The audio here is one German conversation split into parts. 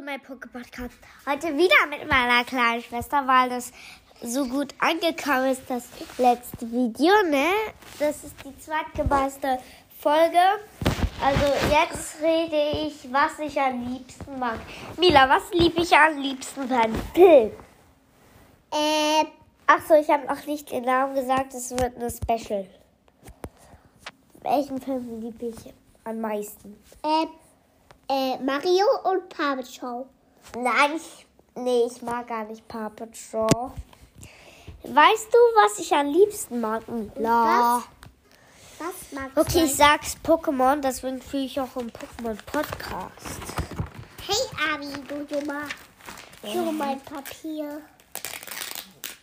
mein Poké-Podcast. Heute wieder mit meiner kleinen Schwester, weil das so gut angekommen ist, das letzte Video, ne? Das ist die zweitgemeiste Folge. Also jetzt rede ich, was ich am liebsten mag. Mila, was liebe ich am liebsten einen Film? Äh, Achso, ich habe noch nicht den Namen gesagt, es wird eine Special. Welchen Film liebe ich am meisten? äh, äh, Mario und Puppet Show. Nein, ich, nee, ich mag gar nicht Paw Patrol. Weißt du, was ich am liebsten mag? La. Was magst Okay, du? ich sag's Pokémon, deswegen fühle ich auch im Pokémon-Podcast. Hey, Abi, du Dummer. Hier mein Papier.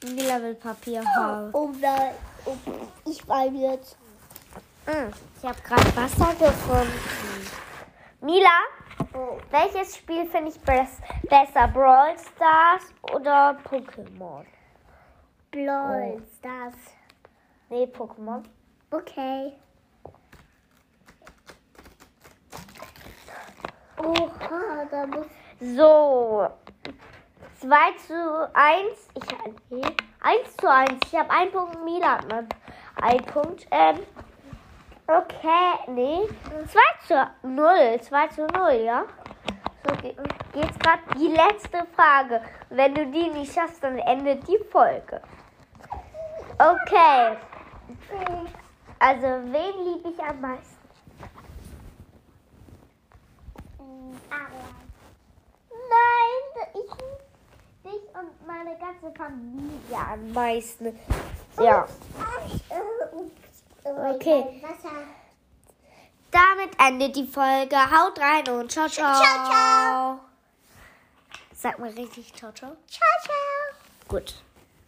Mila will Papier haben. Oh nein, oh, ich war jetzt. Mm, Ich habe gerade Wasser gefunden. Mila. Welches Spiel finde ich bes besser? Brawl Stars oder Pokémon? Bloß das. Nee, Pokémon. Okay. Oha, da muss. So. 2 zu 1. Ich, nee, 1 zu 1. Ich habe einen Punkt, Mila hat einen Punkt. Ähm, okay, nee. 2 zu 0. 2 zu 0, ja? So ge geht's gerade. Die letzte Frage. Wenn du die nicht schaffst, dann endet die Folge. Okay. Also, wen liebe ich am meisten? Nein, ich dich und meine ganze Familie am meisten. Ja. Okay. Damit endet die Folge. Haut rein und ciao, ciao. Ciao, ciao. Sag mal richtig ciao, ciao. Ciao, ciao. Gut.